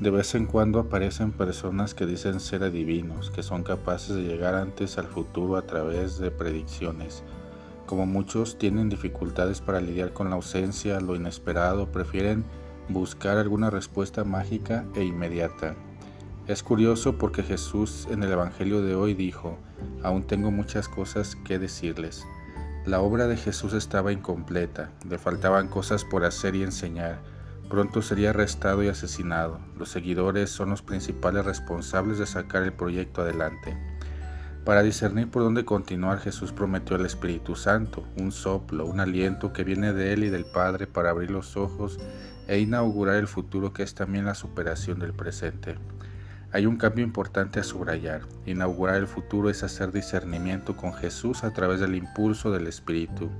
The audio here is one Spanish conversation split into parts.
De vez en cuando aparecen personas que dicen ser adivinos, que son capaces de llegar antes al futuro a través de predicciones. Como muchos tienen dificultades para lidiar con la ausencia, lo inesperado, prefieren buscar alguna respuesta mágica e inmediata. Es curioso porque Jesús en el Evangelio de hoy dijo, aún tengo muchas cosas que decirles. La obra de Jesús estaba incompleta, le faltaban cosas por hacer y enseñar. Pronto sería arrestado y asesinado. Los seguidores son los principales responsables de sacar el proyecto adelante. Para discernir por dónde continuar, Jesús prometió el Espíritu Santo, un soplo, un aliento que viene de Él y del Padre para abrir los ojos e inaugurar el futuro que es también la superación del presente. Hay un cambio importante a subrayar. Inaugurar el futuro es hacer discernimiento con Jesús a través del impulso del Espíritu.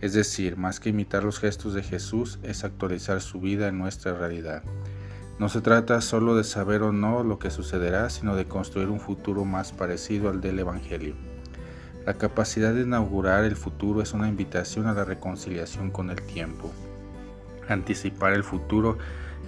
Es decir, más que imitar los gestos de Jesús, es actualizar su vida en nuestra realidad. No se trata solo de saber o no lo que sucederá, sino de construir un futuro más parecido al del Evangelio. La capacidad de inaugurar el futuro es una invitación a la reconciliación con el tiempo. Anticipar el futuro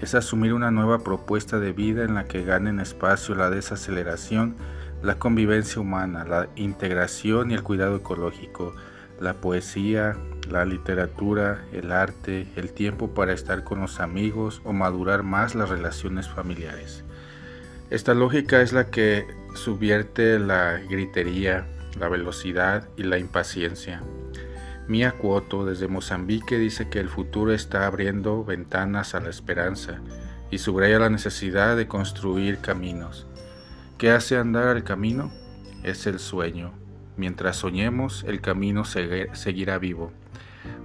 es asumir una nueva propuesta de vida en la que ganen espacio la desaceleración, la convivencia humana, la integración y el cuidado ecológico, la poesía, la literatura, el arte, el tiempo para estar con los amigos o madurar más las relaciones familiares. Esta lógica es la que subvierte la gritería, la velocidad y la impaciencia. Mia Cuoto desde Mozambique dice que el futuro está abriendo ventanas a la esperanza y subraya la necesidad de construir caminos. ¿Qué hace andar al camino? Es el sueño. Mientras soñemos, el camino seguirá vivo.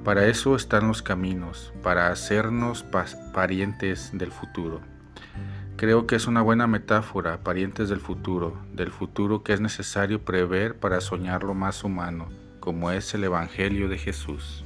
Para eso están los caminos, para hacernos parientes del futuro. Creo que es una buena metáfora, parientes del futuro, del futuro que es necesario prever para soñar lo más humano, como es el Evangelio de Jesús.